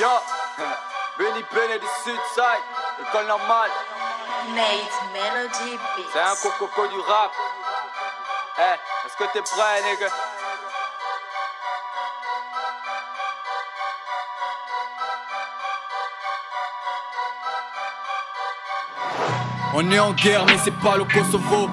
Yo, Benny Bene du Sudside, école normale. Nate Melody C'est un Beats. coco du rap. Eh, est-ce que t'es prêt, nigga? On est en guerre, mais c'est pas le Kosovo.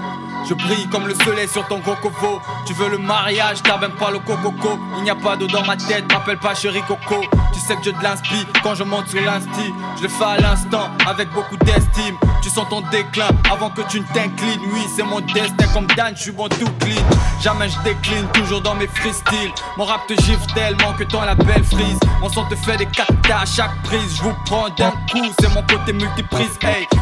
Je brille comme le soleil sur ton cocovo. Tu veux le mariage, t'as même pas le cococo. Il n'y a pas d'eau dans ma tête, m'appelle pas chéri coco. Tu sais que je de l'inspi quand je monte sur l'insti. Je le fais à l'instant avec beaucoup d'estime. Tu sens ton déclin avant que tu ne t'inclines. Oui, c'est mon destin comme Dan, je suis bon tout clean. Jamais je décline, toujours dans mes freestyles. Mon rap te gifle tellement que ton la belle frise. Mon son te fait des catas à chaque prise. Je vous prends d'un coup, c'est mon côté multiprise.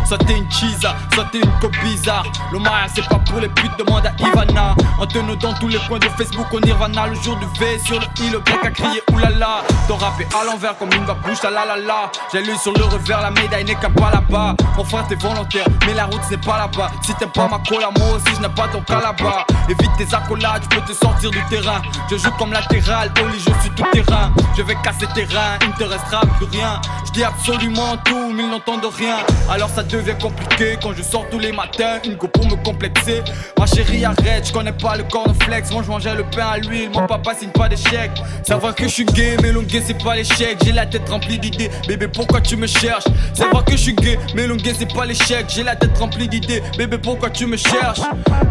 Soit t'es une cheesa, soit t'es une co bizarre. Le mariage c'est pas pour les putes, demande à Ivana. En tenant dans tous les coins de Facebook, on Nirvana. Le jour du V sur le I, le grec a crié oulala. Ton rap est à l'envers comme une bouche, la la la la. J'ai lu sur le revers, la médaille n'est qu'un pas là-bas. Mon frère, t'es volontaire, mais la route c'est pas là-bas. Si t'aimes pas ma cola, moi aussi je n'ai pas ton cas là-bas. Évite tes accolades, je peux te sortir du terrain. Je joue comme latéral, lit, je suis tout terrain. Je vais casser tes reins, il ne te restera plus rien. Je dis absolument tout, mais ils n'entendent rien. Alors ça compliqué quand je sors tous les matins. Une go pour me complexer. Ma chérie, arrête, je connais pas le cornflakes. Moi je mangeais le pain à l'huile, mon papa signe pas d'échec. Savoir que je suis gay, mais longue c'est pas l'échec. J'ai la tête remplie d'idées, bébé, pourquoi tu me cherches? Savoir que je suis gay, mais longue c'est pas l'échec. J'ai la tête remplie d'idées, bébé, pourquoi tu me cherches?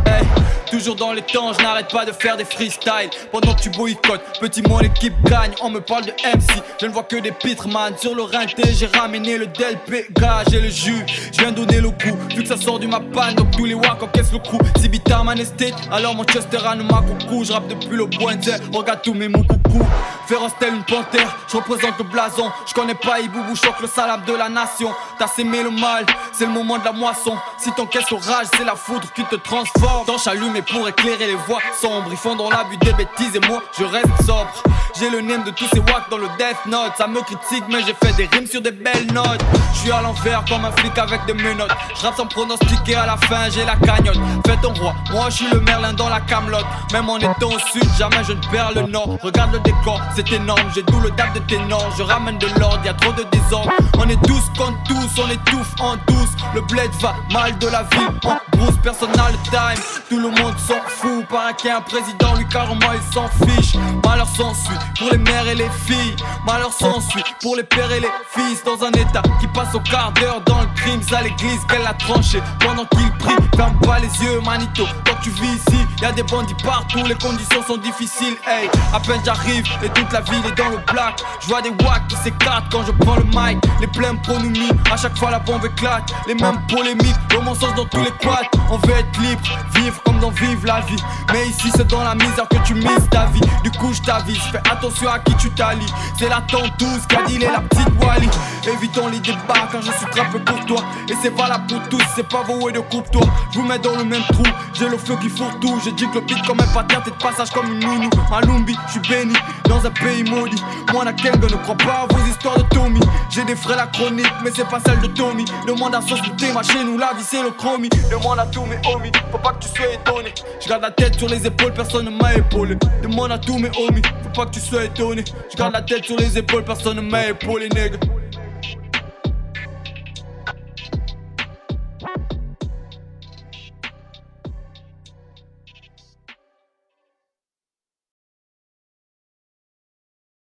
Hey, toujours dans les temps, je n'arrête pas de faire des freestyles. Pendant que tu boycottes, petit mon équipe gagne. On me parle de MC, je ne vois que des pitreman. Sur le rinté, j'ai ramené le DLP, gars, j'ai le jus. Je viens donner le coup, vu que ça sort du mapan, donc tous les wack encaissent le coup. Si bitar man estate, alors Manchester a ma coucou. Je rappe depuis le point regarde tous mes mots coucou. Féroce telle une panthère, je représente le blason. Je connais pas Iboubou, choque le salade de la nation. T'as sémé le mal, c'est le moment de la moisson. Si t'encaisses l'orage, c'est la foudre qui te transforme. Torche allumée pour éclairer les voies sombres. Ils font dans l'abus des bêtises et moi, je reste sobre. J'ai le name de tous ces wacks dans le Death Note. Ça me critique, mais j'ai fait des rimes sur des belles notes. Je suis à l'envers comme un flic avec des menottes. Je sans pronostiquer, à la fin j'ai la cagnotte. Fais ton roi, moi je suis le merlin dans la camelote. Même en étant au sud, jamais je ne perds le nord. Regarde le décor, c'est énorme. J'ai tout le dab de ténor. Je ramène de l'ordre, y a trop de désordre. On est tous contre tous, on étouffe en douce. Le bled va mal de la vie en brousse. Personal time, tout le monde s'en fout. Paraît qu'il y a un président, lui carrément il s'en fiche. Malheur s'ensuit pour les mères et les filles. Malheur s'ensuit pour les pères et les fils. Dans un état qui passe au quart d'heure dans le crime. À l'église qu'elle a tranché pendant qu'il prie. Ferme pas les yeux, manito. Quand tu vis ici, y a des bandits partout. Les conditions sont difficiles. Hey, à peine j'arrive et toute la ville est dans le black. Je vois des wacks qui s'écartent quand je prends le mic. Les pleins pronomis, à chaque fois la bombe éclate. Les mêmes polémiques, le mensonge dans tous les quads. On veut être libre, vivre comme dans Vive la vie. Mais ici c'est dans la misère que tu mises ta vie. Du coup je t'avise, fais attention à qui tu t'allies. C'est la tentouse, Cadil et la petite Wally. Évitons les débats quand je suis trappé pour toi. Et c'est valable pour tous, c'est pas vos de coupe-toi. Je vous mets dans le même trou, j'ai le feu qui fourre tout. J'ai dit que le beat comme un patin, t'es de passage comme une nounou. Malumbi, je suis béni dans un pays maudit. Moi, Nakenga ne crois pas à vos histoires de Tommy. J'ai des frères la chronique, mais c'est pas celle de Tommy. Demande à son ma chez nous, la vie c'est le chromie. Demande à tous mes homies, faut pas que tu sois étonné. Je garde la tête sur les épaules, personne ne épaulé. Demande à tous mes homies, faut pas que tu sois étonné. Je la tête sur les épaules, personne ne m'a épaulé, nègre.